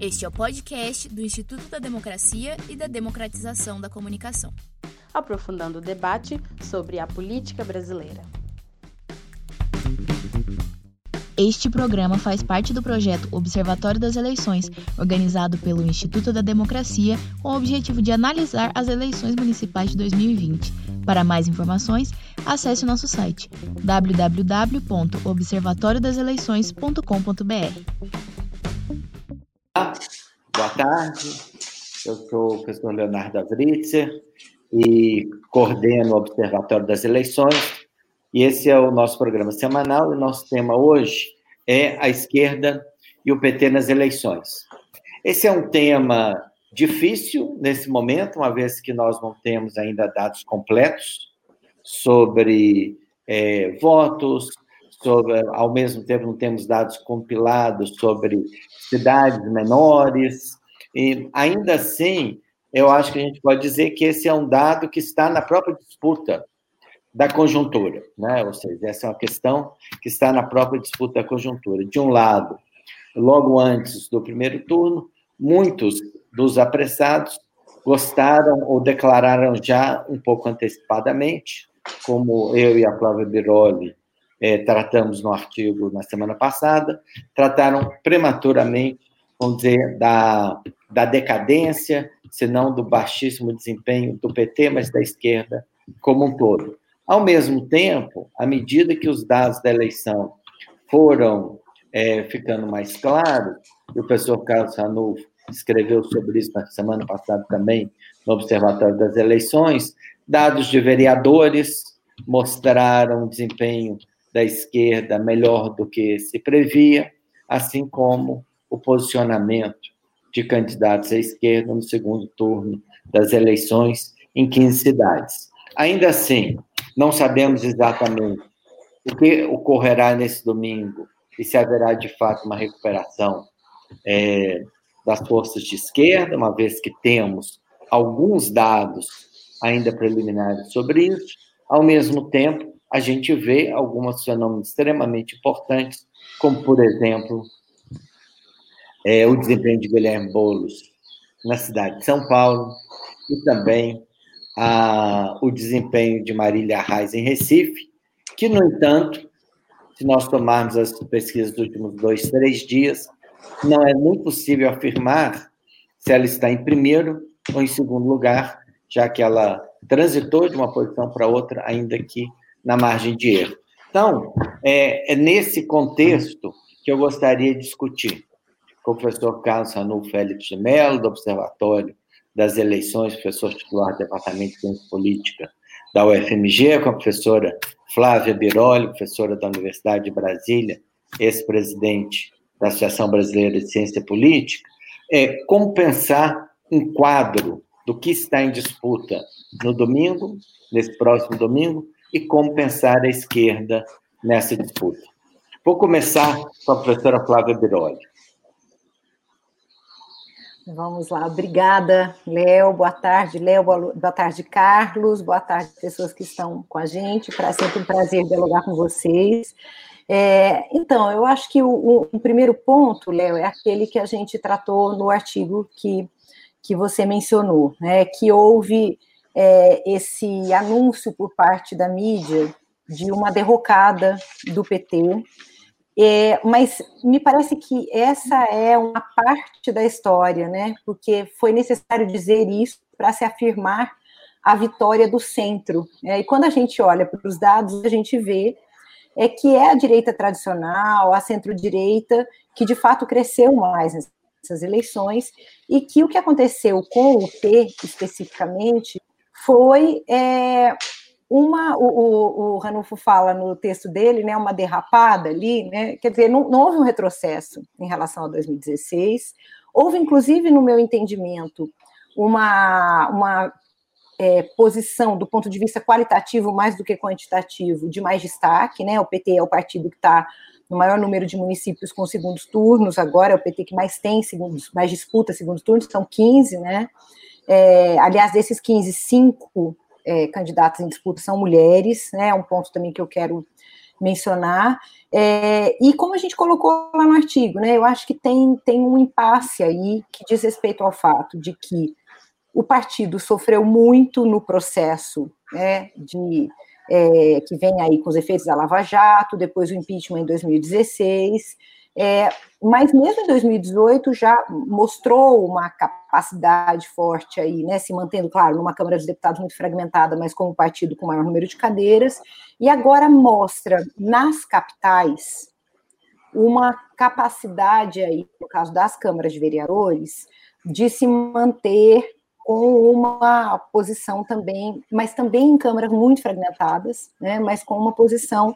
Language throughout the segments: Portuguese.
Este é o podcast do Instituto da Democracia e da Democratização da Comunicação. Aprofundando o debate sobre a política brasileira. Este programa faz parte do projeto Observatório das Eleições, organizado pelo Instituto da Democracia, com o objetivo de analisar as eleições municipais de 2020. Para mais informações, acesse o nosso site www.observatoriodaseleições.com.br. Tarde, eu sou o professor Leonardo Avritzer e coordeno o Observatório das Eleições, e esse é o nosso programa semanal, e nosso tema hoje é a esquerda e o PT nas eleições. Esse é um tema difícil nesse momento, uma vez que nós não temos ainda dados completos sobre é, votos, sobre, ao mesmo tempo não temos dados compilados sobre cidades menores, e ainda assim, eu acho que a gente pode dizer que esse é um dado que está na própria disputa da conjuntura, né? Ou seja, essa é uma questão que está na própria disputa da conjuntura. De um lado, logo antes do primeiro turno, muitos dos apressados gostaram ou declararam já um pouco antecipadamente, como eu e a Flávia Biroli é, tratamos no artigo na semana passada, trataram prematuramente, vamos dizer, da, da decadência, se não do baixíssimo desempenho do PT, mas da esquerda como um todo. Ao mesmo tempo, à medida que os dados da eleição foram é, ficando mais claros, o professor Carlos Ranulfo escreveu sobre isso na semana passada também, no Observatório das Eleições, dados de vereadores mostraram um desempenho da esquerda melhor do que se previa, assim como o posicionamento de candidatos à esquerda no segundo turno das eleições em 15 cidades. Ainda assim, não sabemos exatamente o que ocorrerá nesse domingo e se haverá de fato uma recuperação é, das forças de esquerda, uma vez que temos alguns dados ainda preliminares sobre isso. Ao mesmo tempo, a gente vê alguns fenômenos extremamente importantes, como, por exemplo, é, o desempenho de Guilherme Boulos na cidade de São Paulo e também a, o desempenho de Marília Reis em Recife, que, no entanto, se nós tomarmos as pesquisas dos últimos dois, três dias, não é muito possível afirmar se ela está em primeiro ou em segundo lugar, já que ela transitou de uma posição para outra, ainda que na margem de erro. Então, é, é nesse contexto que eu gostaria de discutir professor Carlos Ranu Félix de Mello, do Observatório das Eleições, professor titular do Departamento de Ciência Política da UFMG, com a professora Flávia Biroli, professora da Universidade de Brasília, ex-presidente da Associação Brasileira de Ciência Política, é como pensar um quadro do que está em disputa no domingo, nesse próximo domingo, e como pensar a esquerda nessa disputa. Vou começar com a professora Flávia Biroli. Vamos lá, obrigada, Léo. Boa tarde, Léo. Boa tarde, Carlos. Boa tarde, pessoas que estão com a gente. É sempre um prazer dialogar com vocês. É, então, eu acho que o, o primeiro ponto, Léo, é aquele que a gente tratou no artigo que, que você mencionou, né? Que houve é, esse anúncio por parte da mídia de uma derrocada do PT, é, mas me parece que essa é uma parte da história, né? Porque foi necessário dizer isso para se afirmar a vitória do centro. Né? E quando a gente olha para os dados, a gente vê é que é a direita tradicional, a centro-direita, que de fato cresceu mais nessas eleições, e que o que aconteceu com o P especificamente foi é, uma, o, o, o, Ranulfo fala no texto dele, né, uma derrapada ali, né, quer dizer, não, não houve um retrocesso em relação a 2016, houve, inclusive, no meu entendimento, uma, uma é, posição do ponto de vista qualitativo mais do que quantitativo de mais destaque, né, o PT é o partido que está no maior número de municípios com segundos turnos, agora é o PT que mais tem segundos, mais disputa segundos turnos, são 15, né, é, aliás, desses 15, cinco é, candidatos em disputa são mulheres, né? É um ponto também que eu quero mencionar. É, e como a gente colocou lá no artigo, né, eu acho que tem, tem um impasse aí que diz respeito ao fato de que o partido sofreu muito no processo né, de é, que vem aí com os efeitos da Lava Jato, depois o impeachment em 2016, é, mas mesmo em 2018 já mostrou uma capacidade forte aí, né, se mantendo, claro, numa Câmara dos Deputados muito fragmentada, mas como partido com maior número de cadeiras, e agora mostra nas capitais uma capacidade aí, no caso das câmaras de vereadores, de se manter com uma posição também, mas também em câmaras muito fragmentadas, né, mas com uma posição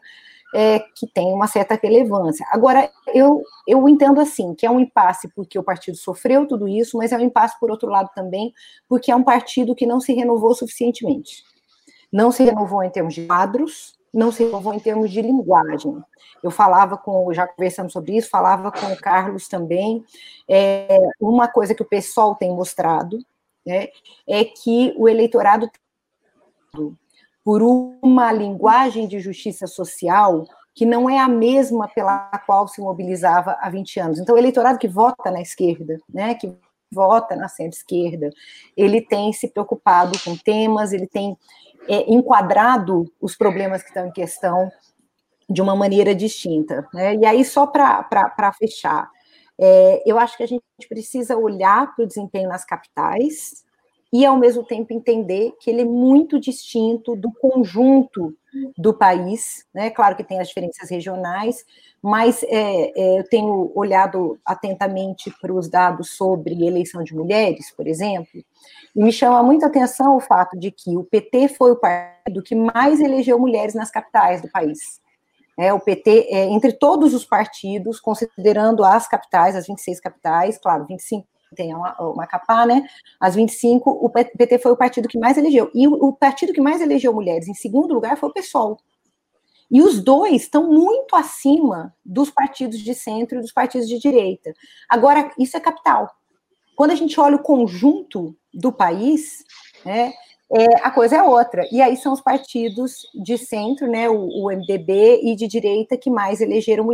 é, que tem uma certa relevância. Agora, eu, eu entendo assim, que é um impasse porque o partido sofreu tudo isso, mas é um impasse, por outro lado, também, porque é um partido que não se renovou suficientemente. Não se renovou em termos de quadros, não se renovou em termos de linguagem. Eu falava com, já conversamos sobre isso, falava com o Carlos também, é, uma coisa que o pessoal tem mostrado, né, é que o eleitorado por uma linguagem de justiça social que não é a mesma pela qual se mobilizava há 20 anos. Então, o eleitorado que vota na esquerda, né, que vota na centro-esquerda, ele tem se preocupado com temas, ele tem é, enquadrado os problemas que estão em questão de uma maneira distinta. Né? E aí, só para fechar, é, eu acho que a gente precisa olhar para o desempenho nas capitais e, ao mesmo tempo, entender que ele é muito distinto do conjunto do país. Né? Claro que tem as diferenças regionais, mas é, é, eu tenho olhado atentamente para os dados sobre eleição de mulheres, por exemplo, e me chama muita atenção o fato de que o PT foi o partido que mais elegeu mulheres nas capitais do país. É, o PT, é, entre todos os partidos, considerando as capitais, as 26 capitais, claro, 25 tem uma, uma capá, né? As 25, o PT foi o partido que mais elegeu. E o, o partido que mais elegeu mulheres em segundo lugar foi o PSOL. E os dois estão muito acima dos partidos de centro e dos partidos de direita. Agora, isso é capital. Quando a gente olha o conjunto do país, né, é, a coisa é outra. E aí são os partidos de centro, né, o, o MDB, e de direita que mais elegeram.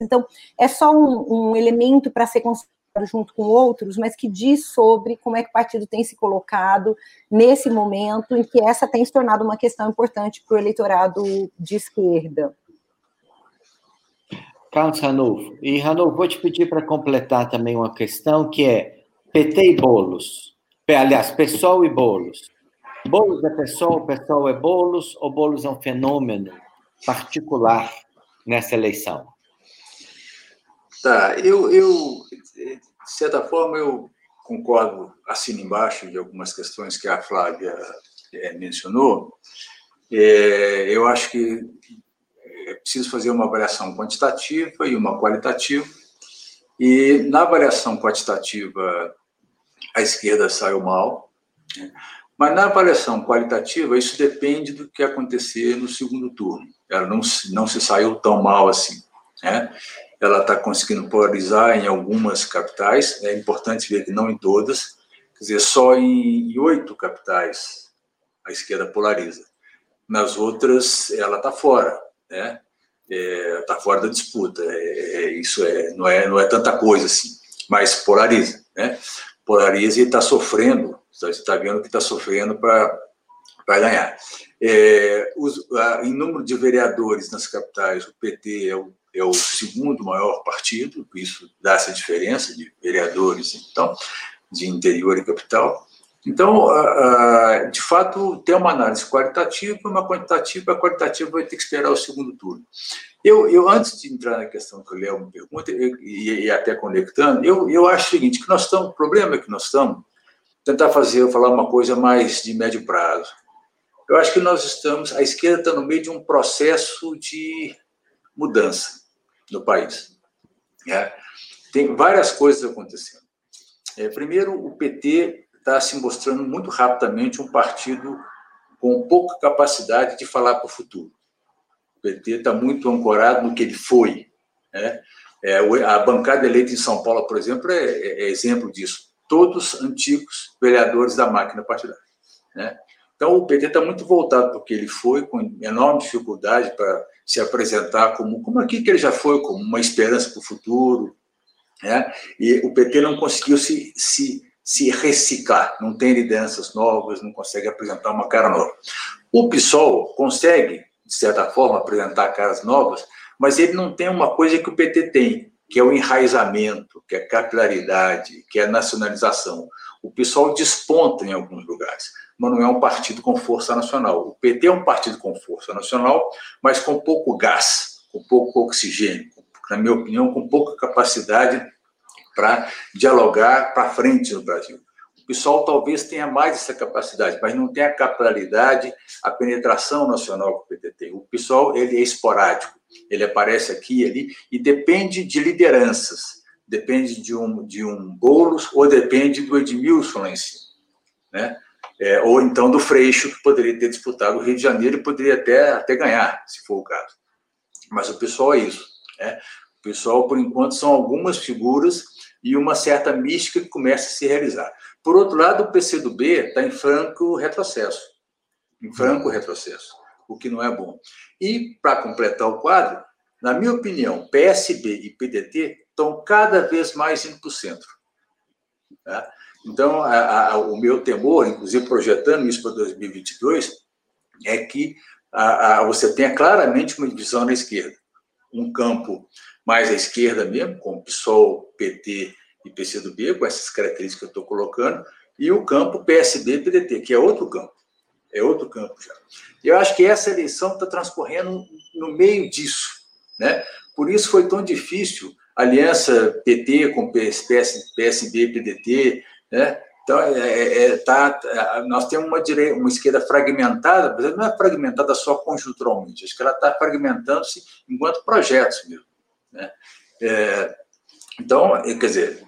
Então, é só um, um elemento para ser considerado junto com outros, mas que diz sobre como é que o partido tem se colocado nesse momento em que essa tem se tornado uma questão importante para o eleitorado de esquerda. Carlos Ranulfo. E, Ranulfo, vou te pedir para completar também uma questão que é PT e bolos. Aliás, PSOL e bolos. Boulos é pessoal, pessoal é Boulos, ou Boulos é um fenômeno particular nessa eleição? Tá, eu, eu de certa forma, eu concordo, assino embaixo de algumas questões que a Flávia é, mencionou. É, eu acho que é preciso fazer uma avaliação quantitativa e uma qualitativa. E na avaliação quantitativa, a esquerda saiu mal. Né? Mas na avaliação qualitativa, isso depende do que acontecer no segundo turno. Ela não, não se saiu tão mal assim. Né? Ela está conseguindo polarizar em algumas capitais, é importante ver que não em todas, quer dizer, só em oito capitais a esquerda polariza. Nas outras, ela está fora, né? Está é, fora da disputa. É, é, isso é, não, é, não é tanta coisa assim, mas polariza. Né? Polariza e está sofrendo está vendo que está sofrendo para ganhar. É, os, a, em número de vereadores nas capitais, o PT é o, é o segundo maior partido, isso dá essa diferença de vereadores, então, de interior e capital. Então, de fato, tem uma análise qualitativa e uma quantitativa. A qualitativa vai ter que esperar o segundo turno. Eu, eu antes de entrar na questão que o Léo me pergunta, e, e, até conectando, eu, eu acho o seguinte, que nós estamos, o problema é que nós estamos tentar fazer, falar uma coisa mais de médio prazo. Eu acho que nós estamos, a esquerda está no meio de um processo de mudança no país. Né? Tem várias coisas acontecendo. É, primeiro, o PT está se mostrando muito rapidamente um partido com pouca capacidade de falar para o futuro. O PT está muito ancorado no que ele foi. Né? É, a bancada eleita em São Paulo, por exemplo, é, é, é exemplo disso todos antigos vereadores da máquina partidária. Né? Então, o PT está muito voltado para o que ele foi, com enorme dificuldade para se apresentar como, como aquilo que ele já foi, como uma esperança para o futuro. Né? E o PT não conseguiu se, se, se reciclar, não tem lideranças novas, não consegue apresentar uma cara nova. O PSOL consegue, de certa forma, apresentar caras novas, mas ele não tem uma coisa que o PT tem, que é o enraizamento, que é capilaridade, que é nacionalização. O PSOL desponta em alguns lugares mas não é um partido com força nacional. O PT é um partido com força nacional, mas com pouco gás, com pouco oxigênio, na minha opinião, com pouca capacidade para dialogar para frente no Brasil. O PSOL talvez tenha mais essa capacidade, mas não tem a capilaridade, a penetração nacional que o PT tem. O PSOL ele é esporádico, ele aparece aqui e ali e depende de lideranças, depende de um, de um Boulos ou depende do Edmilson lá em cima. Né? é, ou então do Freixo, que poderia ter disputado o Rio de Janeiro e poderia até, até ganhar, se for o caso. Mas o pessoal é isso. Né? O pessoal, por enquanto, são algumas figuras e uma certa mística que começa a se realizar. Por outro lado, o PCdoB está em franco retrocesso. Em franco retrocesso, o que não é bom. E, para completar o quadro, na minha opinião, PSB e PDT estão cada vez mais indo para o centro. Tá? Então, a, a, o meu temor, inclusive projetando isso para 2022, é que a, você tenha claramente uma divisão na esquerda. Um campo mais à esquerda mesmo, com PSOL, PT e PCdoB, com essas características que eu estou colocando, e o campo PSB e PDT, que é outro campo. É outro campo já. Eu acho que essa eleição está transcorrendo no meio disso. Né? Por isso foi tão difícil a aliança PT com PS, PS, PSB PDT, né? Então, é, é, é tá, é, nós temos uma, direita, uma esquerda fragmentada, mas não é fragmentada só conjunturalmente, acho que ela está fragmentando-se enquanto projetos mesmo. Né? É, então, quer dizer,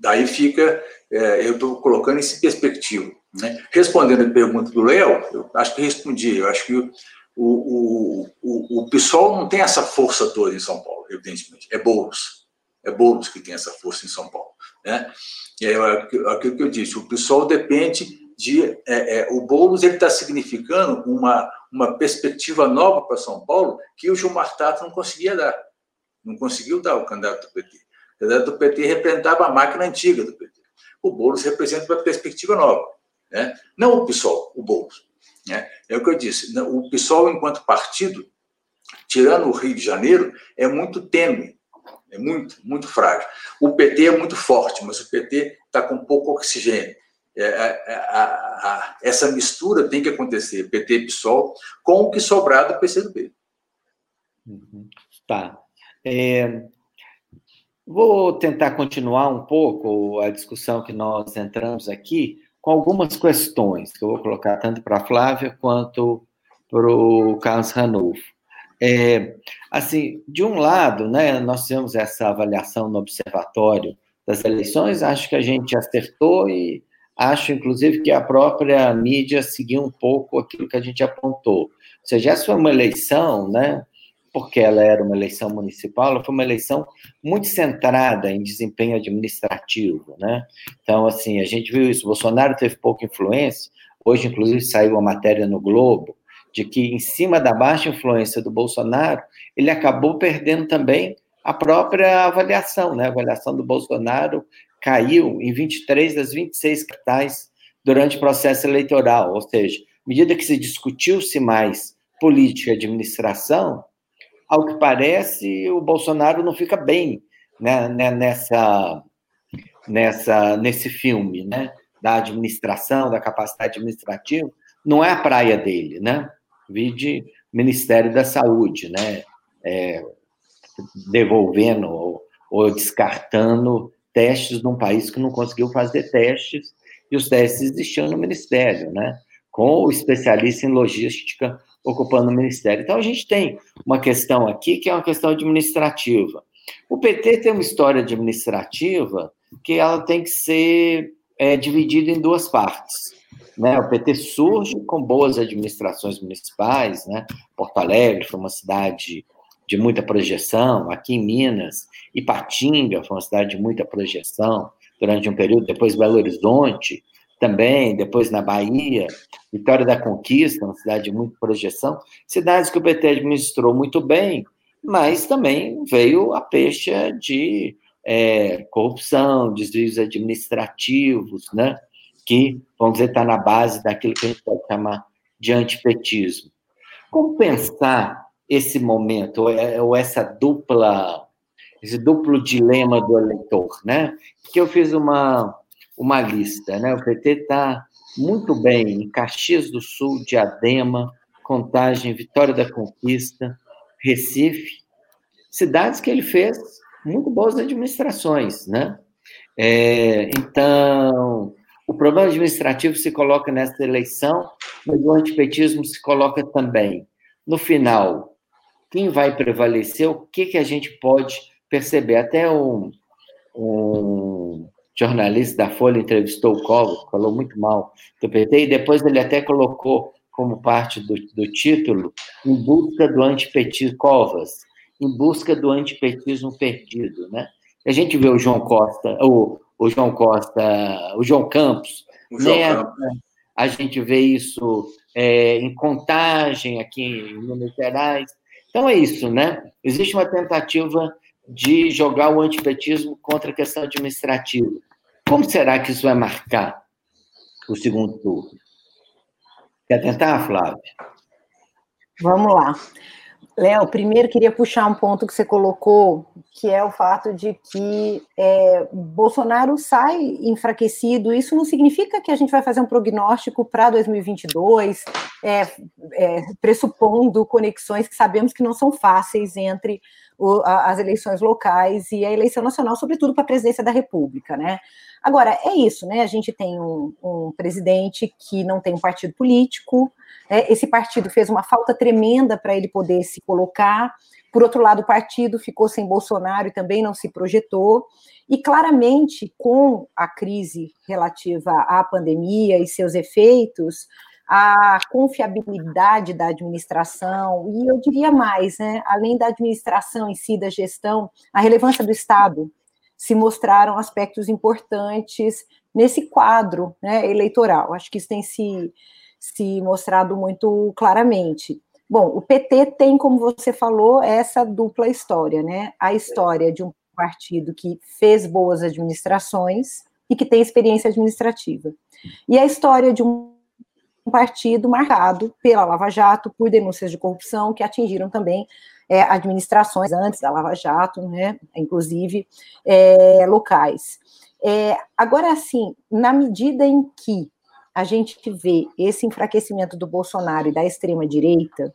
daí fica, é, eu estou colocando isso em perspectiva. Né? Respondendo a pergunta do Léo, eu acho que respondi, eu acho que o, o, o, o PSOL não tem essa força toda em São Paulo, evidentemente, é Boulos, é Boulos que tem essa força em São Paulo. Né? É aquilo que eu disse, o pessoal depende de. É, é, o Boulos está significando uma, uma perspectiva nova para São Paulo que o Gilmar Tato não conseguia dar. Não conseguiu dar o candidato do PT. O candidato do PT representava a máquina antiga do PT. O Boulos representa uma perspectiva nova. Né? Não o PSOL, o Boulos. Né? É o que eu disse. O PSOL, enquanto partido, tirando o Rio de Janeiro, é muito tênue é muito, muito frágil. O PT é muito forte, mas o PT está com pouco oxigênio. É, é, é, a, a, essa mistura tem que acontecer, PT e PSOL, com o que sobrar do PCdoB. Uhum. Tá. É, vou tentar continuar um pouco a discussão que nós entramos aqui com algumas questões que eu vou colocar tanto para a Flávia quanto para o Carlos Ranulfo. É, assim, de um lado, né, nós temos essa avaliação no observatório das eleições, acho que a gente acertou e acho, inclusive, que a própria mídia seguiu um pouco aquilo que a gente apontou. Ou seja, essa foi uma eleição, né, porque ela era uma eleição municipal, ela foi uma eleição muito centrada em desempenho administrativo, né? Então, assim, a gente viu isso, Bolsonaro teve pouca influência, hoje, inclusive, saiu uma matéria no Globo, de que, em cima da baixa influência do Bolsonaro, ele acabou perdendo também a própria avaliação. Né? A avaliação do Bolsonaro caiu em 23 das 26 capitais durante o processo eleitoral, ou seja, à medida que se discutiu-se mais política e administração, ao que parece, o Bolsonaro não fica bem né, né nessa, nessa, nesse filme, né, da administração, da capacidade administrativa, não é a praia dele, né? vide Ministério da Saúde, né? É, devolvendo ou, ou, descartando testes num país que não conseguiu fazer testes e os testes existiam no Ministério, né? Com o especialista em logística ocupando o Ministério. Então, a gente tem uma questão aqui que é uma questão administrativa. O PT tem uma história administrativa que ela tem que ser é, dividida em duas partes. Né? O PT surge com boas administrações municipais, né? Porto Alegre foi uma cidade de muita projeção, aqui em Minas, Ipatinga foi uma cidade de muita projeção durante um período, depois Belo Horizonte também, depois na Bahia, Vitória da Conquista, uma cidade de muita projeção, cidades que o PT administrou muito bem, mas também veio a pecha de é, corrupção, desvios administrativos, né? que, vamos dizer, está na base daquilo que a gente pode chamar de antipetismo. Como pensar esse momento, ou é, essa dupla, esse duplo dilema do eleitor, né? Que eu fiz uma, uma lista, né? O PT está muito bem em Caxias do Sul, Diadema, Contagem, Vitória da Conquista, Recife, cidades que ele fez muito boas administrações, né? É, então, o problema administrativo se coloca nessa eleição, mas o antipetismo se coloca também. No final, quem vai prevalecer? O que, que a gente pode perceber? Até um, um jornalista da Folha entrevistou o Collor, falou muito mal do PT, e depois ele até colocou como parte do, do título, em busca do antipetismo, Covas, em busca do antipetismo perdido, né? A gente vê o João Costa, o, o João Costa, o João Campos, o João né? Campos. A gente vê isso é, em contagem aqui em Minas Gerais. Então é isso, né? Existe uma tentativa de jogar o antipetismo contra a questão administrativa. Como será que isso vai marcar o segundo turno? Quer tentar, Flávia? Vamos lá. Léo, primeiro queria puxar um ponto que você colocou, que é o fato de que é, Bolsonaro sai enfraquecido. Isso não significa que a gente vai fazer um prognóstico para 2022, é, é, pressupondo conexões que sabemos que não são fáceis entre o, a, as eleições locais e a eleição nacional, sobretudo para a presidência da República, né? Agora, é isso, né? A gente tem um, um presidente que não tem um partido político, é, esse partido fez uma falta tremenda para ele poder se colocar. Por outro lado, o partido ficou sem Bolsonaro e também não se projetou. E claramente, com a crise relativa à pandemia e seus efeitos, a confiabilidade da administração, e eu diria mais, né, além da administração em si, da gestão, a relevância do Estado se mostraram aspectos importantes nesse quadro né, eleitoral. Acho que isso tem se, se mostrado muito claramente. Bom, o PT tem, como você falou, essa dupla história, né? A história de um partido que fez boas administrações e que tem experiência administrativa. E a história de um partido marcado pela Lava Jato, por denúncias de corrupção que atingiram também é, administrações antes da Lava Jato, né, inclusive é, locais. É, agora, assim, na medida em que a gente vê esse enfraquecimento do Bolsonaro e da extrema-direita,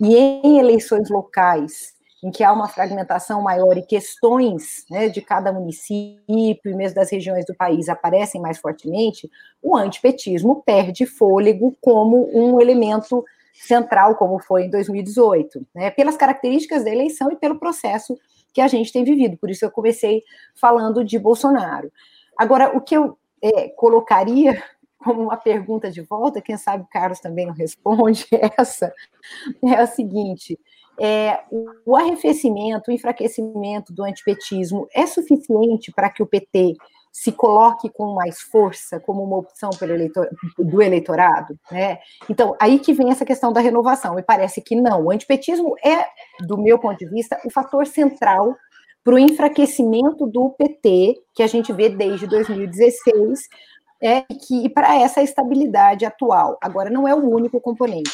e em eleições locais, em que há uma fragmentação maior e questões né, de cada município e mesmo das regiões do país aparecem mais fortemente, o antipetismo perde fôlego como um elemento central, como foi em 2018, né, pelas características da eleição e pelo processo que a gente tem vivido. Por isso eu comecei falando de Bolsonaro. Agora, o que eu é, colocaria como uma pergunta de volta, quem sabe o Carlos também não responde essa, é a seguinte: é, o arrefecimento, o enfraquecimento do antipetismo é suficiente para que o PT se coloque com mais força como uma opção eleitor, do eleitorado, né? Então, aí que vem essa questão da renovação. Me parece que não. O antipetismo é, do meu ponto de vista, o fator central para o enfraquecimento do PT, que a gente vê desde 2016, é, e para essa estabilidade atual. Agora, não é o único componente.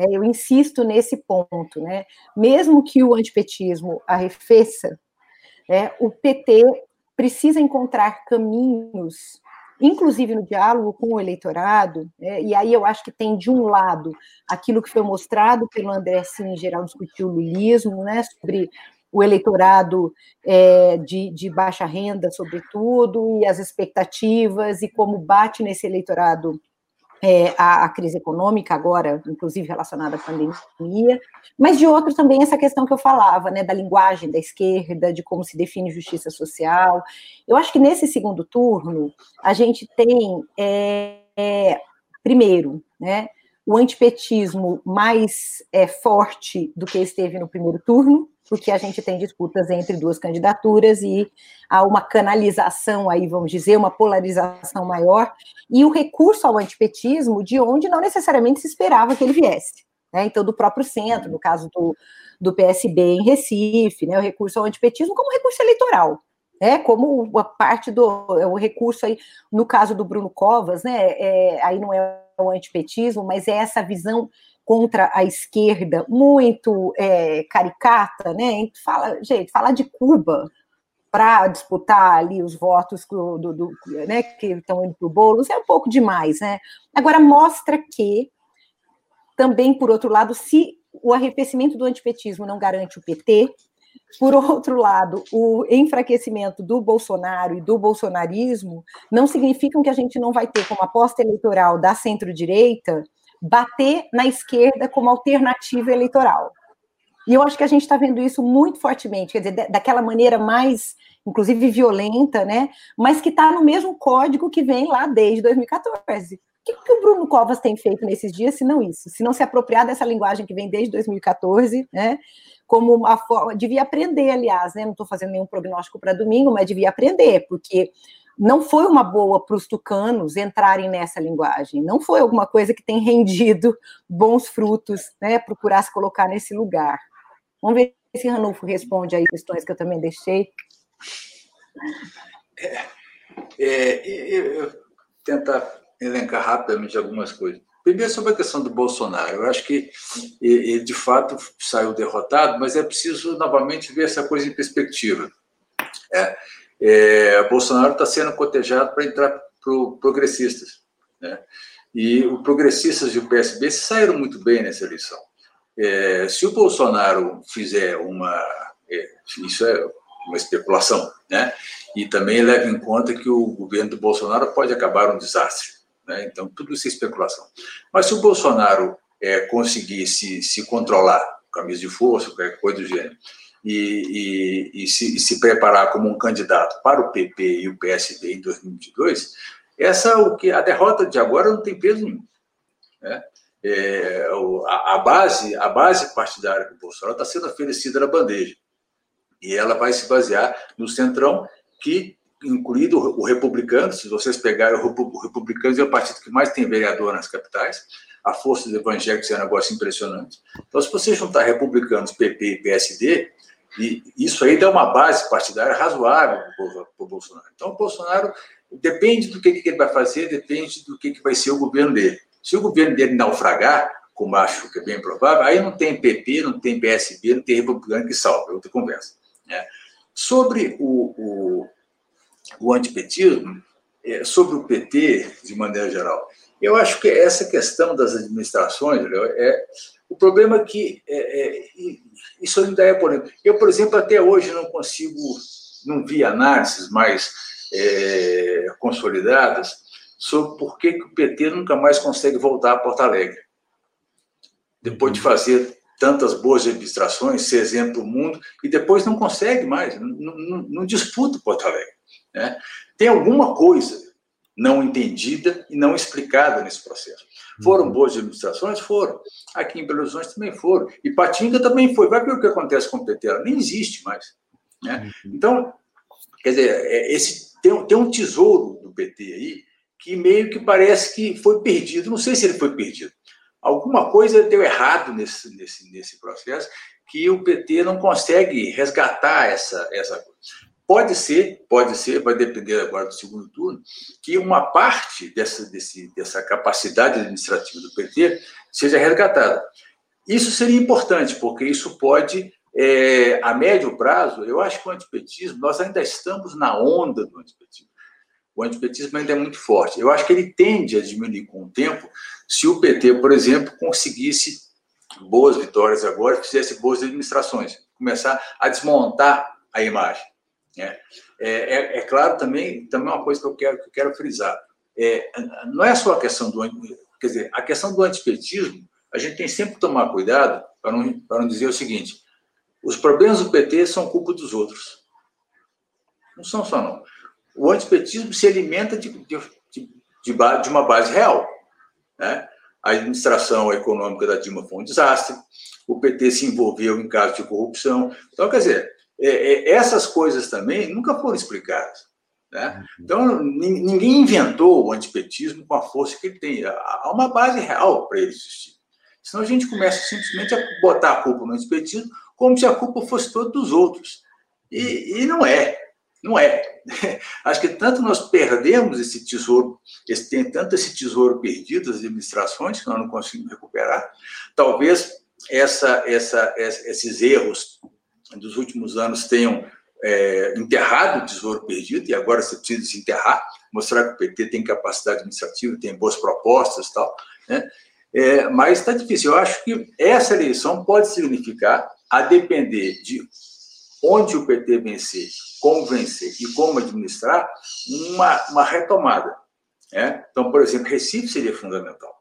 É, eu insisto nesse ponto, né? Mesmo que o antipetismo arrefeça, é, o PT precisa encontrar caminhos, inclusive no diálogo com o eleitorado, né, e aí eu acho que tem, de um lado, aquilo que foi mostrado pelo André Sim, em geral, o lulismo, né, sobre o eleitorado é, de, de, baixa renda, sobretudo, e as expectativas, e como bate nesse eleitorado é, a, a, crise econômica agora, inclusive relacionada à pandemia, mas de outro também essa questão que eu falava, né, da linguagem da esquerda, de como se define justiça social. Eu acho que nesse segundo turno a gente tem, é, é, primeiro, né, o antipetismo mais é, forte do que esteve no primeiro turno, porque a gente tem disputas entre duas candidaturas e há uma canalização aí, vamos dizer, uma polarização maior, e o recurso ao antipetismo, de onde não necessariamente se esperava que ele viesse. Né? Então, do próprio centro, no caso do, do PSB em Recife, né? o recurso ao antipetismo como recurso eleitoral. Né, como a parte do é o recurso aí, no caso do Bruno Covas, né, é, aí não é o antipetismo, mas é essa visão contra a esquerda muito é, caricata, né? Fala, gente, falar de Cuba para disputar ali os votos do, do, do né, que estão indo para o Boulos é um pouco demais, né? Agora mostra que também, por outro lado, se o arrefecimento do antipetismo não garante o PT, por outro lado, o enfraquecimento do Bolsonaro e do bolsonarismo não significam que a gente não vai ter como aposta eleitoral da centro-direita bater na esquerda como alternativa eleitoral. E eu acho que a gente está vendo isso muito fortemente, quer dizer, daquela maneira mais, inclusive violenta, né? Mas que está no mesmo código que vem lá desde 2014. O que, que o Bruno Covas tem feito nesses dias, se não isso? Se não se apropriar dessa linguagem que vem desde 2014, né? Como a forma. Devia aprender, aliás, né? Não estou fazendo nenhum prognóstico para domingo, mas devia aprender, porque não foi uma boa para os tucanos entrarem nessa linguagem, não foi alguma coisa que tem rendido bons frutos, né, procurar se colocar nesse lugar. Vamos ver se Ranulfo responde aí questões que eu também deixei. É, é, eu tentar elencar rapidamente algumas coisas. Primeiro, sobre a questão do Bolsonaro. Eu acho que ele, de fato, saiu derrotado, mas é preciso novamente ver essa coisa em perspectiva. É, é, Bolsonaro está sendo cotejado para entrar para progressistas. Né? E os progressistas e o PSB saíram muito bem nessa eleição. É, se o Bolsonaro fizer uma. É, isso é uma especulação, né? E também leva em conta que o governo do Bolsonaro pode acabar um desastre. Né? Então, tudo isso é especulação. Mas se o Bolsonaro é, conseguir se, se controlar, camisa de força, qualquer coisa do gênero, e, e, e, se, e, se, preparar como um candidato para o PP e o PSB em 2022, essa o que a derrota de agora não tem peso nenhum. Né? É, a, a, base a base partidária do Bolsonaro está sendo oferecida na bandeja e ela vai se basear no centrão que incluído o republicano, se vocês pegarem o republicano é o partido que mais tem vereador nas capitais, a força dos evangélicos é um negócio impressionante. Então, se você juntar republicanos, PP e PSD, e isso aí dá uma base partidária razoável para o Bolsonaro. Então, o Bolsonaro depende do que, que ele vai fazer, depende do que, que vai ser o governo dele. Se o governo dele naufragar, como acho que é bem provável, aí não tem PP, não tem PSB, não tem republicano que salve, é outra conversa. Né? Sobre o, o, o antipetismo, é, sobre o PT, de maneira geral, eu acho que essa questão das administrações é, o problema é que é, é, isso ainda é polêmico. Eu, por exemplo, até hoje não consigo, não vi análises mais é, consolidadas sobre por que, que o PT nunca mais consegue voltar a Porto Alegre. Depois de fazer tantas boas administrações, ser exemplo do mundo, e depois não consegue mais, não, não, não disputa Porto Alegre. Né? Tem alguma coisa não entendida e não explicada nesse processo. Foram boas administrações? Foram. Aqui em Belo Horizonte também foram. E Patinga também foi. Vai ver o que acontece com o PT. Ela nem existe mais. Né? Uhum. Então, quer dizer, é, esse, tem, tem um tesouro do PT aí que meio que parece que foi perdido. Não sei se ele foi perdido. Alguma coisa deu errado nesse, nesse, nesse processo que o PT não consegue resgatar essa, essa coisa. Pode ser, pode ser, vai depender agora do segundo turno, que uma parte dessa, desse, dessa capacidade administrativa do PT seja resgatada. Isso seria importante, porque isso pode, é, a médio prazo, eu acho que o antipetismo, nós ainda estamos na onda do antipetismo. O antipetismo ainda é muito forte. Eu acho que ele tende a diminuir com o tempo se o PT, por exemplo, conseguisse boas vitórias agora, fizesse boas administrações, começar a desmontar a imagem. Né? É, é, é, claro também, também uma coisa que eu quero, que eu quero frisar. É, não é só a questão do. Quer dizer, a questão do antipetismo, a gente tem sempre que tomar cuidado para não, para não dizer o seguinte: os problemas do PT são culpa dos outros. Não são só, não. O antipetismo se alimenta de, de, de, de uma base real. Né? a administração econômica da Dilma foi um desastre, o PT se envolveu em casos de corrupção. Então, quer dizer, é, é, essas coisas também nunca foram explicadas. Né? Uhum. Então, ninguém inventou o antipetismo com a força que ele tem. Há uma base real para ele existir. Senão a gente começa simplesmente a botar a culpa no antipetismo como se a culpa fosse toda dos outros. E, e não é. Não é. Acho que tanto nós perdemos esse tesouro, esse, tem tanto esse tesouro perdido, as administrações, que nós não conseguimos recuperar. Talvez essa, essa, esses erros dos últimos anos tenham é, enterrado o tesouro perdido e agora você precisa desenterrar, mostrar que o PT tem capacidade administrativa, tem boas propostas e tal. Né? É, mas está difícil. Eu acho que essa eleição pode significar, a depender de onde o PT vencer, como vencer e como administrar, uma, uma retomada. Né? Então, por exemplo, Recife seria fundamental.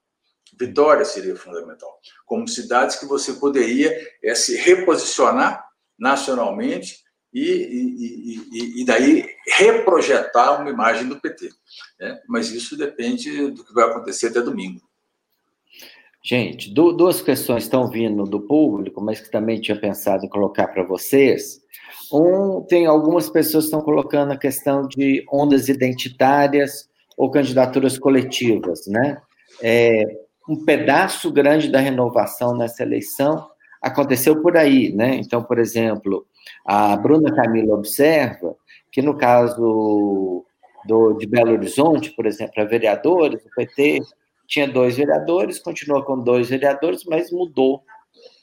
Vitória seria fundamental. Como cidades que você poderia é, se reposicionar nacionalmente e, e, e, e, daí reprojetar uma imagem do PT. Né? Mas isso depende do que vai acontecer até domingo. Gente, duas questões estão vindo do público, mas que também tinha pensado em colocar para vocês. Um, tem algumas pessoas que estão colocando a questão de ondas identitárias ou candidaturas coletivas, né? É, um pedaço grande da renovação nessa eleição aconteceu por aí, né? Então, por exemplo, a Bruna Camila observa que no caso do, de Belo Horizonte, por exemplo, a vereadores, o PT tinha dois vereadores, continuou com dois vereadores, mas mudou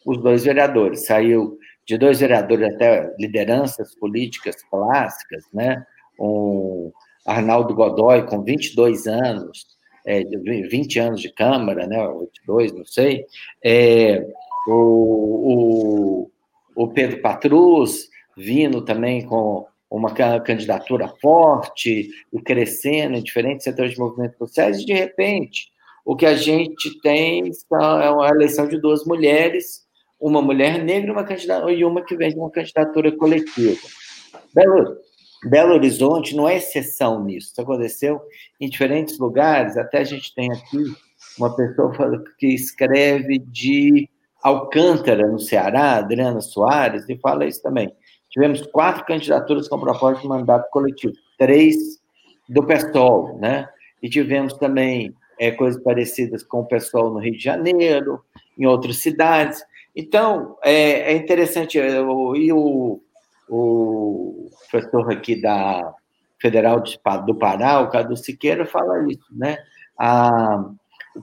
os dois vereadores. Saiu de dois vereadores até lideranças políticas clássicas, né? Um Arnaldo Godoy, com 22 anos, é, 20 anos de Câmara, né? 22, não sei. É, o, o, o Pedro Patrus, vindo também com uma candidatura forte e crescendo em diferentes setores de movimentos sociais, e de repente o que a gente tem é uma eleição de duas mulheres, uma mulher negra uma candidata, e uma que vem de uma candidatura coletiva. Belo, Belo Horizonte não é exceção nisso, isso aconteceu em diferentes lugares, até a gente tem aqui uma pessoa que escreve de Alcântara, no Ceará, Adriana Soares, e fala isso também. Tivemos quatro candidaturas com proposta de mandato coletivo, três do PSOL, né? E tivemos também é, coisas parecidas com o pessoal no Rio de Janeiro, em outras cidades. Então, é, é interessante, é, e o, o professor aqui da Federal do Pará, o Cadu Siqueira, fala isso, né? A,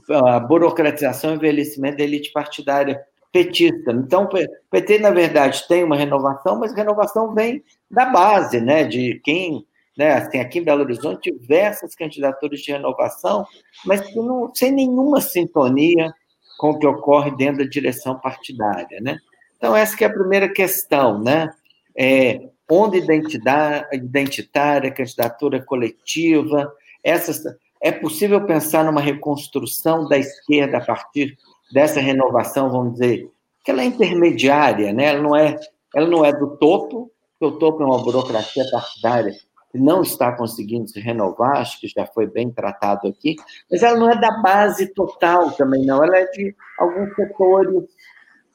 a burocratização e envelhecimento da elite partidária petista. Então, o PT, na verdade, tem uma renovação, mas a renovação vem da base, né? De quem né? Tem aqui em Belo Horizonte diversas candidaturas de renovação, mas não, sem nenhuma sintonia com o que ocorre dentro da direção partidária, né? Então, essa que é a primeira questão, né? É, onda identitária, candidatura coletiva, essas, é possível pensar numa reconstrução da esquerda a partir dessa renovação, vamos dizer, que ela é intermediária, né? ela, não é, ela não é do topo, porque o topo é uma burocracia partidária que não está conseguindo se renovar, acho que já foi bem tratado aqui, mas ela não é da base total também, não, ela é de alguns setores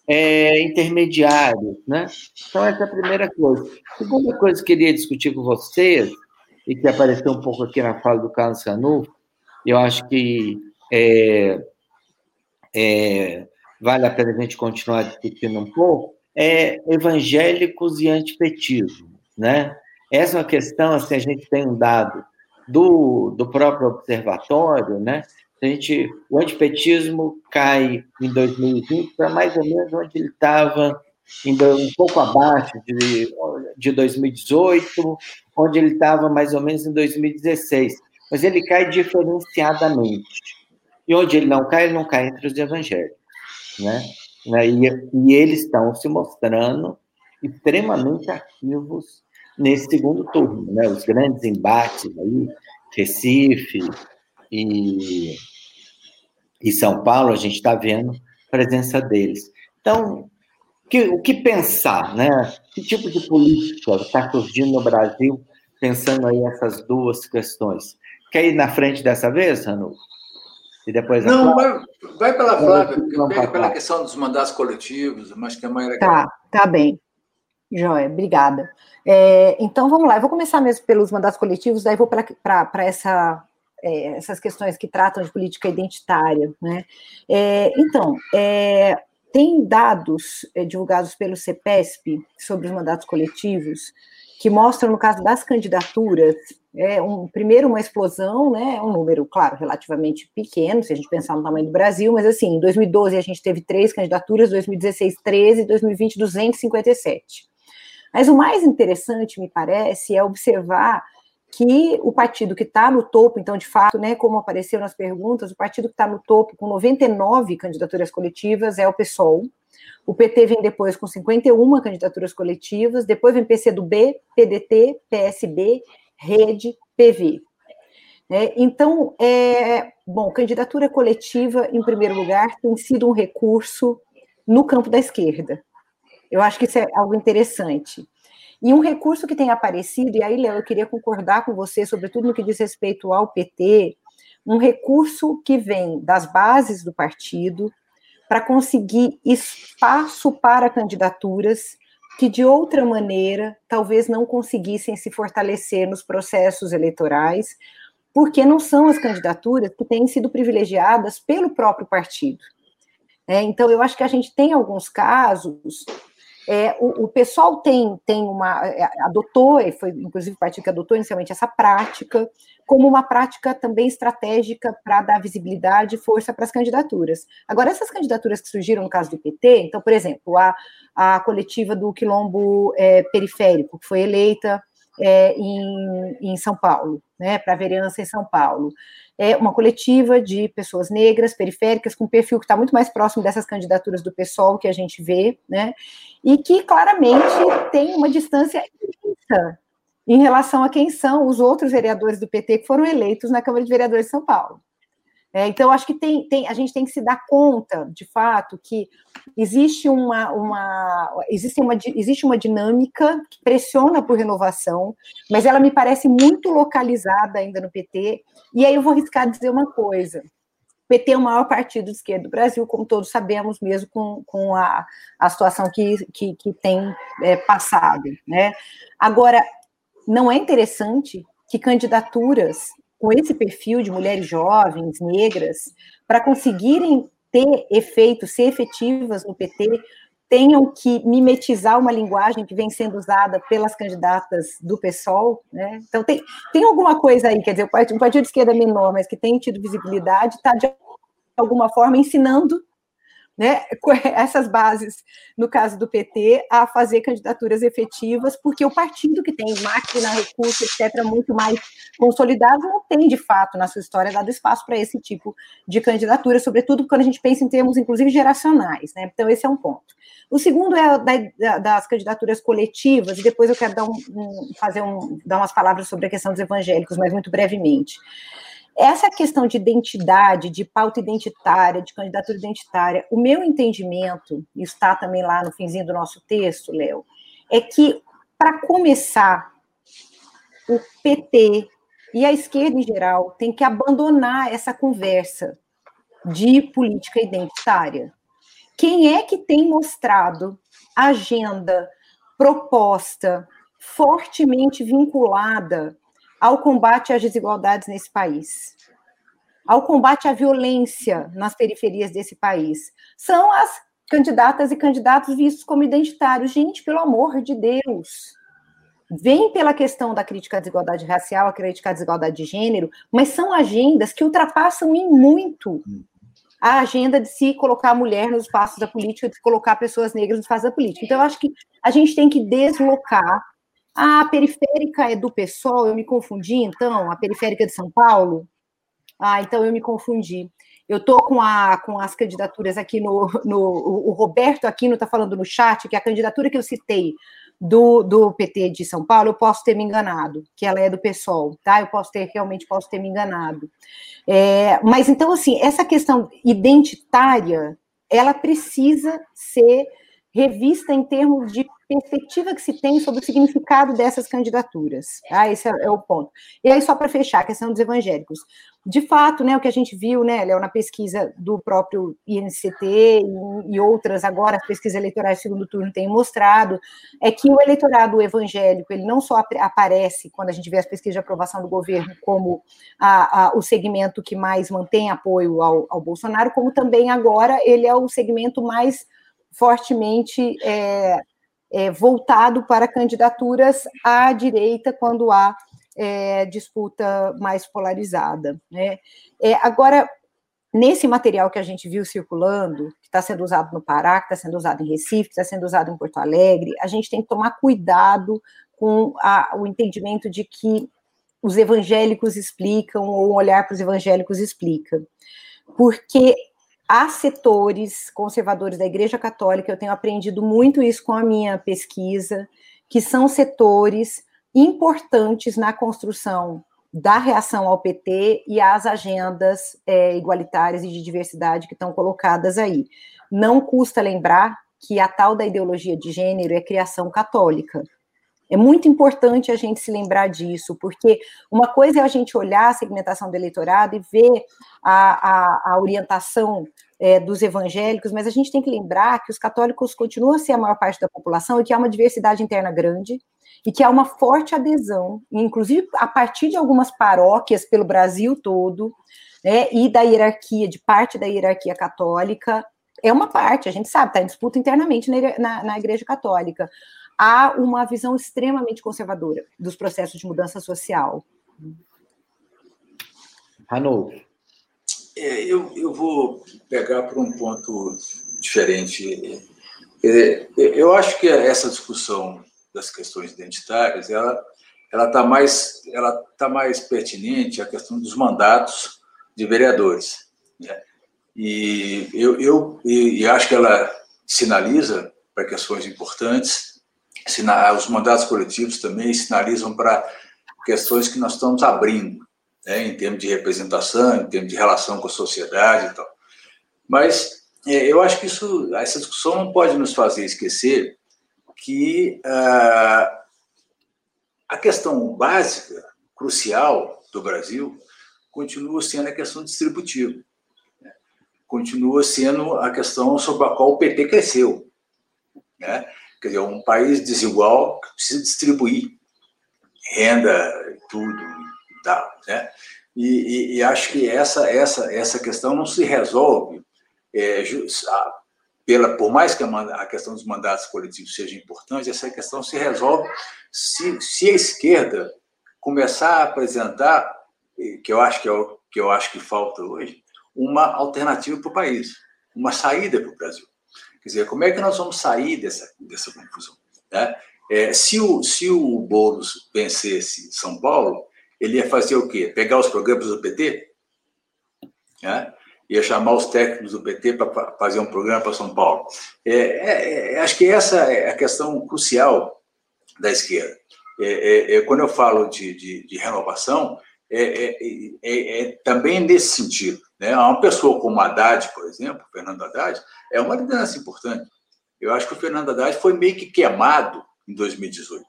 é, intermediários, né? Então, essa é a primeira coisa. Segunda coisa que eu queria discutir com vocês, e que apareceu um pouco aqui na fala do Carlos Canufo, eu acho que é, é, vale a pena a gente continuar discutindo um pouco, é evangélicos e antipetismo, né? Essa é uma questão, assim, a gente tem um dado do, do próprio observatório, né? A gente, o antipetismo cai em 2020 para mais ou menos onde ele estava, um pouco abaixo de, de 2018, onde ele estava mais ou menos em 2016. Mas ele cai diferenciadamente. E onde ele não cai, ele não cai entre os evangélicos. Né? E, e eles estão se mostrando extremamente ativos nesse segundo turno, né? Os grandes embates aí, Recife e, e São Paulo, a gente está vendo a presença deles. Então, que, o que pensar, né? Que tipo de política está surgindo no Brasil, pensando aí essas duas questões? Quer ir na frente dessa vez, Ranu? E depois Não, vai, vai, pela Flávia, pega pela questão dos mandatos coletivos, mas que é mais legal. Tá, tá bem. Joia, obrigada. É, então, vamos lá, eu vou começar mesmo pelos mandatos coletivos, daí vou para essa, é, essas questões que tratam de política identitária. Né? É, então, é, tem dados é, divulgados pelo CEPESP sobre os mandatos coletivos que mostram, no caso das candidaturas, é um, primeiro uma explosão, né, um número, claro, relativamente pequeno, se a gente pensar no tamanho do Brasil, mas assim, em 2012 a gente teve três candidaturas, 2016 13, 2020 257. Mas o mais interessante, me parece, é observar que o partido que está no topo, então, de fato, né, como apareceu nas perguntas, o partido que está no topo com 99 candidaturas coletivas é o PSOL. O PT vem depois com 51 candidaturas coletivas, depois vem PCdoB, PDT, PSB, Rede, PV. É, então, é, bom, candidatura coletiva, em primeiro lugar, tem sido um recurso no campo da esquerda. Eu acho que isso é algo interessante. E um recurso que tem aparecido, e aí, Léo, eu queria concordar com você, sobretudo no que diz respeito ao PT, um recurso que vem das bases do partido para conseguir espaço para candidaturas que, de outra maneira, talvez não conseguissem se fortalecer nos processos eleitorais, porque não são as candidaturas que têm sido privilegiadas pelo próprio partido. É, então, eu acho que a gente tem alguns casos é, o, o, pessoal tem, tem uma. É, adotou, foi inclusive o partido que adotou inicialmente essa prática, como uma prática também estratégica para dar visibilidade e força para as candidaturas. Agora, essas candidaturas que surgiram no caso do PT, então, por exemplo, a, a coletiva do Quilombo é, Periférico, que foi eleita é, em, em São Paulo, né, para a vereança em São Paulo é uma coletiva de pessoas negras, periféricas, com um perfil que está muito mais próximo dessas candidaturas do PSOL que a gente vê, né? E que claramente tem uma distância imensa em relação a quem são os outros vereadores do PT que foram eleitos na Câmara de Vereadores de São Paulo. É, então, acho que tem, tem, a gente tem que se dar conta, de fato, que existe uma, uma, existe, uma, existe uma dinâmica que pressiona por renovação, mas ela me parece muito localizada ainda no PT. E aí eu vou arriscar dizer uma coisa. O PT é o maior partido de esquerda do Brasil, como todos sabemos, mesmo com, com a, a situação que, que, que tem é, passado. Né? Agora, não é interessante que candidaturas com esse perfil de mulheres jovens, negras, para conseguirem ter efeito, ser efetivas no PT, tenham que mimetizar uma linguagem que vem sendo usada pelas candidatas do PSOL, né? Então tem, tem alguma coisa aí, quer dizer, um partido de esquerda menor, mas que tem tido visibilidade, está de alguma forma ensinando né, essas bases, no caso do PT, a fazer candidaturas efetivas, porque o partido que tem máquina, recurso, etc., muito mais consolidado, não tem, de fato, na sua história, dado espaço para esse tipo de candidatura, sobretudo quando a gente pensa em termos, inclusive, geracionais. Né? Então, esse é um ponto. O segundo é da, das candidaturas coletivas, e depois eu quero dar, um, um, fazer um, dar umas palavras sobre a questão dos evangélicos, mas muito brevemente. Essa questão de identidade, de pauta identitária, de candidatura identitária, o meu entendimento, está também lá no finzinho do nosso texto, Léo, é que, para começar, o PT e a esquerda em geral tem que abandonar essa conversa de política identitária. Quem é que tem mostrado agenda, proposta fortemente vinculada ao combate às desigualdades nesse país, ao combate à violência nas periferias desse país. São as candidatas e candidatos vistos como identitários. Gente, pelo amor de Deus. Vem pela questão da crítica à desigualdade racial, a crítica à desigualdade de gênero, mas são agendas que ultrapassam em muito a agenda de se colocar a mulher nos espaços da política, de colocar pessoas negras nos espaços da política. Então, eu acho que a gente tem que deslocar ah, a periférica é do PSOL, eu me confundi, então, a periférica de São Paulo? Ah, então eu me confundi. Eu estou com, com as candidaturas aqui no, no. O Roberto Aquino está falando no chat que a candidatura que eu citei do, do PT de São Paulo, eu posso ter me enganado, que ela é do PSOL, tá? Eu posso ter, realmente posso ter me enganado. É, mas então, assim, essa questão identitária, ela precisa ser revista em termos de perspectiva que se tem sobre o significado dessas candidaturas. Ah, esse é, é o ponto. E aí, só para fechar, a questão dos evangélicos. de fato, né, o que a gente viu, né, Léo, na pesquisa do próprio INCT e, e outras agora, as pesquisas eleitorais de segundo turno têm mostrado, é que o eleitorado evangélico, ele não só ap aparece, quando a gente vê as pesquisas de aprovação do governo, como a, a, o segmento que mais mantém apoio ao, ao, Bolsonaro, como também agora ele é o segmento mais fortemente é, é, voltado para candidaturas à direita, quando há é, disputa mais polarizada. Né? É, agora, nesse material que a gente viu circulando, que está sendo usado no Pará, que está sendo usado em Recife, que está sendo usado em Porto Alegre, a gente tem que tomar cuidado com a, o entendimento de que os evangélicos explicam, ou um olhar para os evangélicos explica. Porque há setores conservadores da Igreja Católica, eu tenho aprendido muito isso com a minha pesquisa, que são setores importantes na construção da reação ao PT e às agendas é, igualitárias e de diversidade que estão colocadas aí. Não custa lembrar que a tal da ideologia de gênero é criação católica. É muito importante a gente se lembrar disso, porque uma coisa é a gente olhar a segmentação do eleitorado e ver a, a, a orientação é, dos evangélicos, mas a gente tem que lembrar que os católicos continuam a ser a maior parte da população e que há uma diversidade interna grande, e que há uma forte adesão, inclusive a partir de algumas paróquias pelo Brasil todo, né, e da hierarquia, de parte da hierarquia católica, é uma parte, a gente sabe, está em disputa internamente na, na, na Igreja Católica. Há uma visão extremamente conservadora dos processos de mudança social. Ranulfo. É, eu, eu vou pegar para um ponto diferente. Eu acho que essa discussão das questões identitárias, ela ela está mais ela tá mais pertinente à questão dos mandatos de vereadores, né? E eu, eu e, e acho que ela sinaliza para questões importantes, os mandatos coletivos também sinalizam para questões que nós estamos abrindo, né, em termos de representação, em termos de relação com a sociedade e tal. Mas é, eu acho que isso, essa discussão não pode nos fazer esquecer que ah, a questão básica, crucial do Brasil, continua sendo a questão distributiva. Né? Continua sendo a questão sobre a qual o PT cresceu. Né? Quer dizer, um país desigual que precisa distribuir renda, tudo e tal. Né? E, e, e, acho que essa, essa, essa questão não se resolve é, pela, por mais que a, questão dos mandatos coletivos seja importante, essa questão se resolve se, se a esquerda começar a apresentar, que eu acho que é o que eu acho que falta hoje, uma alternativa para o país, uma saída para o Brasil. Quer dizer, como é que nós vamos sair dessa, dessa confusão? Né? É, se, o, se o Boulos vencesse São Paulo, ele ia fazer o quê? Pegar os programas do PT? Né? ia chamar os técnicos do PT para fazer um programa para São Paulo. É, é, é, acho que essa é a questão crucial da esquerda. É, é, quando eu falo de, de, de renovação, é, também nesse sentido. Né? Uma pessoa como Haddad, por exemplo, Fernando Haddad, é uma liderança importante. Eu acho que o Fernando Haddad foi meio que queimado em 2018.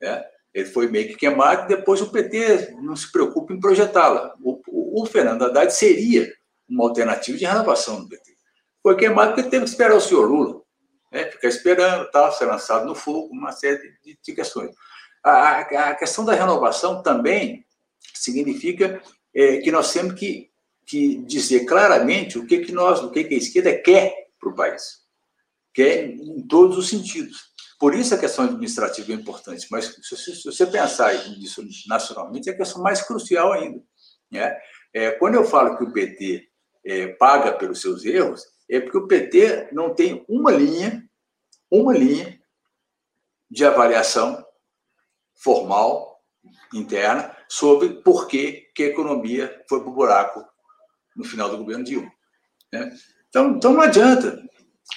Né? Ele foi meio que queimado e depois o PT não se preocupa em projetá-la. O, o, o Fernando Haddad seria uma alternativa de renovação do PT. Foi queimado porque teve que esperar o senhor Lula, né? ficar esperando, tal, ser lançado no fogo, uma série de, de questões. A, a, questão da renovação também significa é, que nós temos que, que dizer claramente o que, que nós, o que, que a esquerda quer para o país. Quer em todos os sentidos. Por isso a questão administrativa é importante, mas se, se você pensar nisso nacionalmente, é a questão mais crucial ainda. Né? É, quando eu falo que o PT é, paga pelos seus erros, é porque o PT não tem uma linha, uma linha de avaliação formal, interna, sobre por que, que a economia foi para o buraco no final do governo Dilma. Né? Então, então não adianta.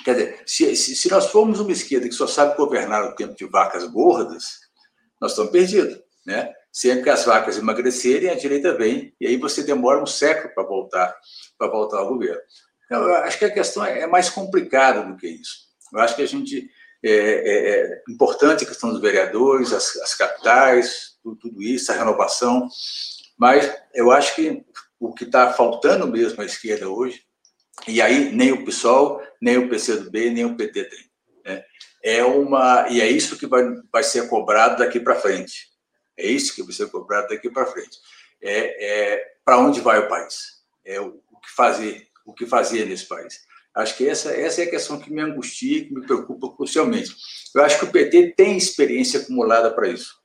Quer dizer, se, se, se, nós formos uma esquerda que só sabe governar no tempo de vacas gordas, nós estamos perdidos. Né? Sempre que as vacas emagrecerem, a direita vem, e aí você demora um século para voltar para voltar ao governo. Então, eu acho que a questão é mais complicada do que isso. Eu acho que a gente é, é, é importante a questão dos vereadores, as, as capitais, tudo, isso, a renovação, mas eu acho que o que está faltando mesmo à esquerda hoje, e aí nem o PSOL, nem o PCdoB, nem o PT tem. Né? É uma, e é isso que vai, vai ser cobrado daqui para frente. É isso que vai ser cobrado daqui para frente. É, é para onde vai o país? É o, o, que fazer, o que fazer nesse país. Acho que essa, essa é a questão que me angustia, que me preocupa crucialmente. Eu acho que o PT tem experiência acumulada para isso.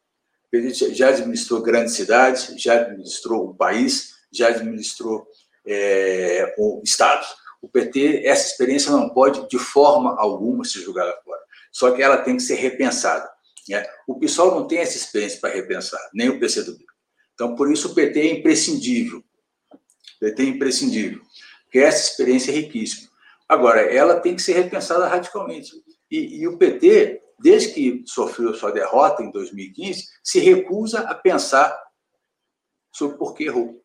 O PT já administrou grandes cidades, já administrou o país, já administrou é, o Estado. O PT, essa experiência não pode, de forma alguma, ser jogada fora. Só que ela tem que ser repensada. Né? O PSOL não tem essa experiência para repensar, nem o PCdoB. Então, por isso, o PT é imprescindível. O PT é imprescindível, porque essa experiência é riquíssima. Agora, ela tem que ser repensada radicalmente. E, e o PT, desde que sofreu sua derrota em 2015, se recusa a pensar sobre por que errou.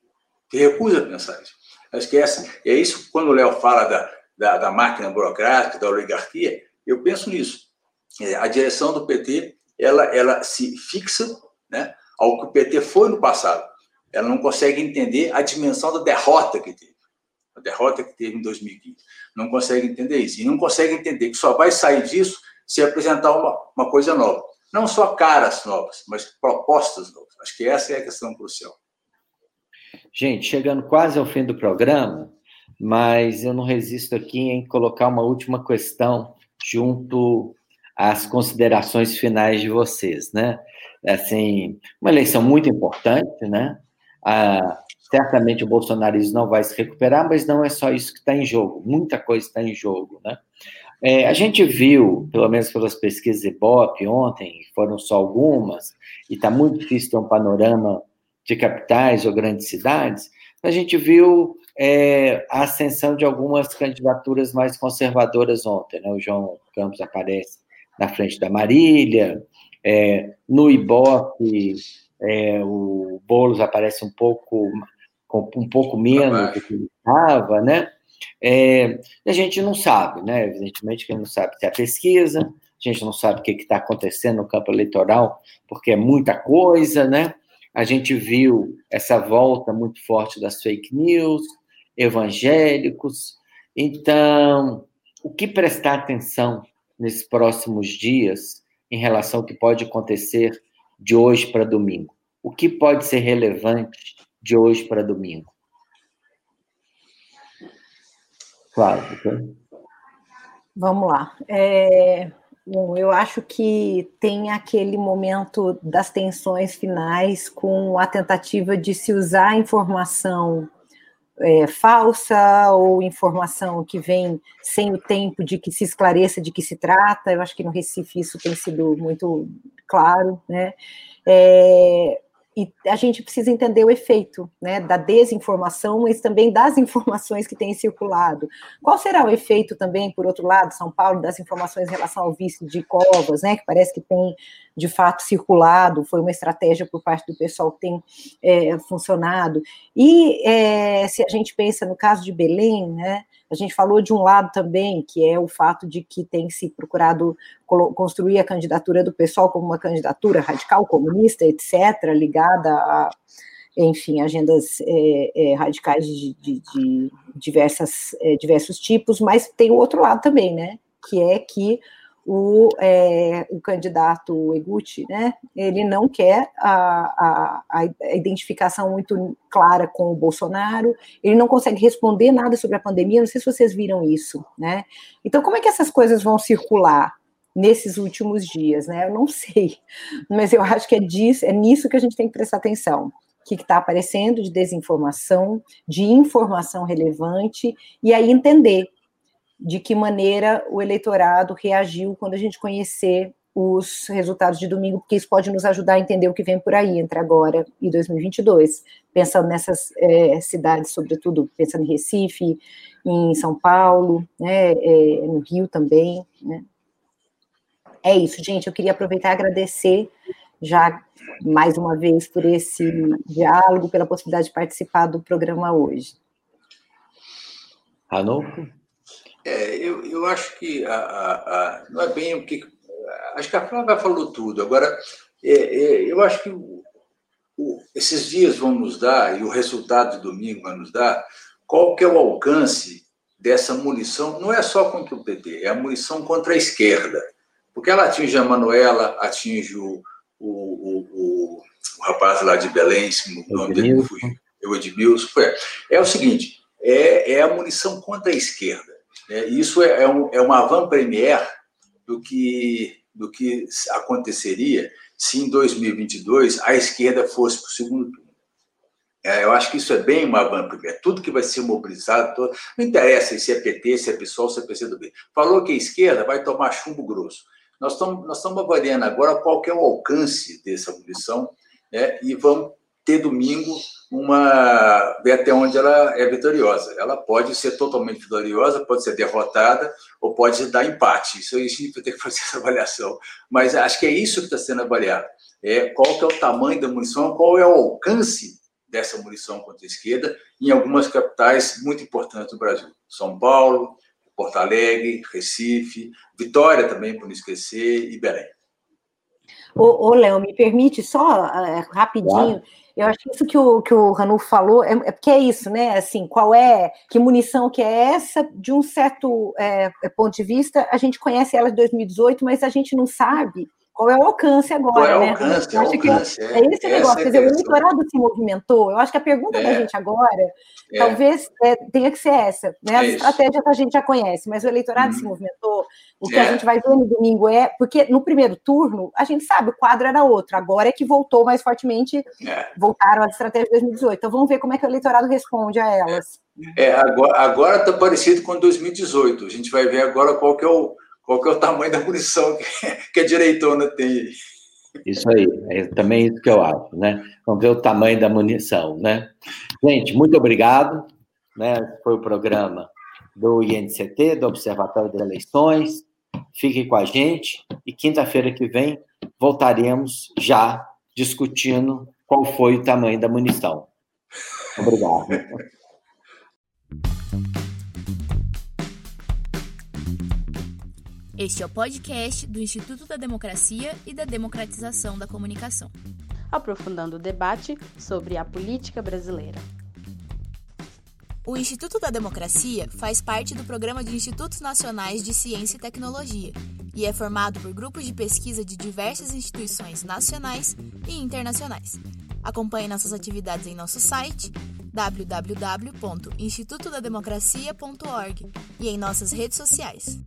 Se recusa a pensar isso. Acho que é, essa, é isso, quando o Léo fala da, da, da, máquina burocrática, da oligarquia, eu penso nisso. É, a direção do PT, ela, ela se fixa né, ao que o PT foi no passado. Ela não consegue entender a dimensão da derrota que teve. A derrota que teve em 2015. Não consegue entender isso. E não consegue entender que só vai sair disso se apresentar uma, uma coisa nova. Não só caras novas, mas propostas novas. Acho que essa é a questão crucial. Gente, chegando quase ao fim do programa, mas eu não resisto aqui em colocar uma última questão junto às considerações finais de vocês, né? Assim, uma eleição muito importante, né? Ah, certamente o bolsonarismo não vai se recuperar, mas não é só isso que está em jogo, muita coisa está em jogo, né? É, a gente viu, pelo menos pelas pesquisas Ibope ontem, foram só algumas, e está muito difícil ter um panorama de capitais ou grandes cidades, a gente viu é, a ascensão de algumas candidaturas mais conservadoras ontem. Né? O João Campos aparece na frente da Marília, é, no Ibope, é, o Boulos aparece um pouco com um pouco menos do que ele estava, né? É, a gente não sabe, né? Evidentemente que não sabe se é a pesquisa, a gente não sabe o que está acontecendo no campo eleitoral, porque é muita coisa, né? A gente viu essa volta muito forte das fake news, evangélicos. Então, o que prestar atenção nesses próximos dias em relação ao que pode acontecer de hoje para domingo? O que pode ser relevante de hoje para domingo? Claro. Vamos lá. É, Bom, eu acho que tem aquele momento das tensões finais com a tentativa de se usar informação é, falsa ou informação que vem sem o tempo de que se esclareça de que se trata. Eu acho que no Recife isso tem sido muito claro, né? É, e a gente precisa entender o efeito né, da desinformação, mas também das informações que têm circulado. Qual será o efeito também, por outro lado, São Paulo, das informações em relação ao vice de Covas, né, que parece que tem de fato circulado, foi uma estratégia por parte do pessoal que tem é, funcionado. E é, se a gente pensa no caso de Belém, né, a gente falou de um lado também, que é o fato de que tem se procurado construir a candidatura do pessoal como uma candidatura radical, comunista, etc., ligada a, enfim, agendas é, é, radicais de, de, de diversas, é, diversos tipos, mas tem o outro lado também, né? Que é que o, é, o candidato Eguchi, né, ele não quer a, a, a, identificação muito clara com o Bolsonaro, ele não consegue responder nada sobre a pandemia, não sei se vocês viram isso, né, então como é que essas coisas vão circular nesses últimos dias, né, eu não sei, mas eu acho que é, disso, é nisso que a gente tem que prestar atenção, que está aparecendo de desinformação, de informação relevante, e aí entender de que maneira o eleitorado reagiu quando a gente conhecer os resultados de domingo, porque isso pode nos ajudar a entender o que vem por aí entre agora e 2022, pensando nessas é, cidades, sobretudo pensando em Recife, em São Paulo, né, é, no Rio também. Né. É isso, gente. Eu queria aproveitar e agradecer já mais uma vez por esse diálogo, pela possibilidade de participar do programa hoje. Ranolfo? É, eu, eu acho que a, a, a, não é bem o que. Acho que a Flávia falou tudo. Agora, é, é, eu acho que esses dias vão nos dar, e o resultado de domingo vai nos dar, qual que é o alcance dessa munição, não é só contra o PT, é a munição contra a esquerda. Porque ela atinge a Manuela, atinge o, o, o, o, o rapaz lá de Belém, o nome dele fugiu, o Edmilson. É o seguinte, é, é a munição contra a esquerda. É, isso é, é, um, é uma avant-première do que, do que aconteceria se em 2022 a esquerda fosse para o segundo turno. É, eu acho que isso é bem uma avant-première. Tudo que vai ser mobilizado, todo, não interessa se é PT, se é PSOL, se é PCdoB. Falou que a esquerda vai tomar chumbo grosso. Nós estamos, avaliando agora qual é o alcance dessa munição né, e vamos ter domingo uma ver até onde ela é vitoriosa. Ela pode ser totalmente vitoriosa, pode ser derrotada ou pode dar empate. Isso a gente vai ter que fazer essa avaliação. Mas acho que é isso que está sendo avaliado. É qual que é o tamanho da munição, qual é o alcance dessa munição contra a esquerda em algumas capitais muito importantes do Brasil. São Paulo, Porto Alegre, Recife, Vitória também, por não esquecer, e Belém. Ô, ô Léo, me permite só uh, rapidinho. Claro. Eu acho que isso que o, que o Ranulfo falou é, é, porque é isso, né? Assim, qual é, que munição que é essa? De um certo é, ponto de vista, a gente conhece ela de 2018, mas a gente não sabe qual é o alcance agora, qual é o né? Alcance, eu acho que é, é esse negócio, quer dizer, o eleitorado se movimentou. Eu acho que a pergunta é. da gente agora é. talvez é, tenha que ser essa, né? As estratégias a gente já conhece, mas o eleitorado se uhum. movimentou. O que a gente vai ver no domingo é porque no primeiro turno a gente sabe o quadro era outro. Agora é que voltou mais fortemente, voltaram as estratégias de 2018. Então vamos ver como é que o eleitorado responde a elas. É, agora está parecido com 2018. A gente vai ver agora qual que é o qual que é o tamanho da munição que, que a direitona tem. Isso aí, é também isso que eu acho, né? Vamos ver o tamanho da munição, né? Gente, muito obrigado, né? Foi o programa do INCT, do Observatório das Eleições. Fique com a gente e quinta-feira que vem voltaremos já discutindo qual foi o tamanho da munição. Obrigado. Este é o podcast do Instituto da Democracia e da Democratização da Comunicação. Aprofundando o debate sobre a política brasileira. O Instituto da Democracia faz parte do Programa de Institutos Nacionais de Ciência e Tecnologia e é formado por grupos de pesquisa de diversas instituições nacionais e internacionais. Acompanhe nossas atividades em nosso site www.institutodademocracia.org e em nossas redes sociais.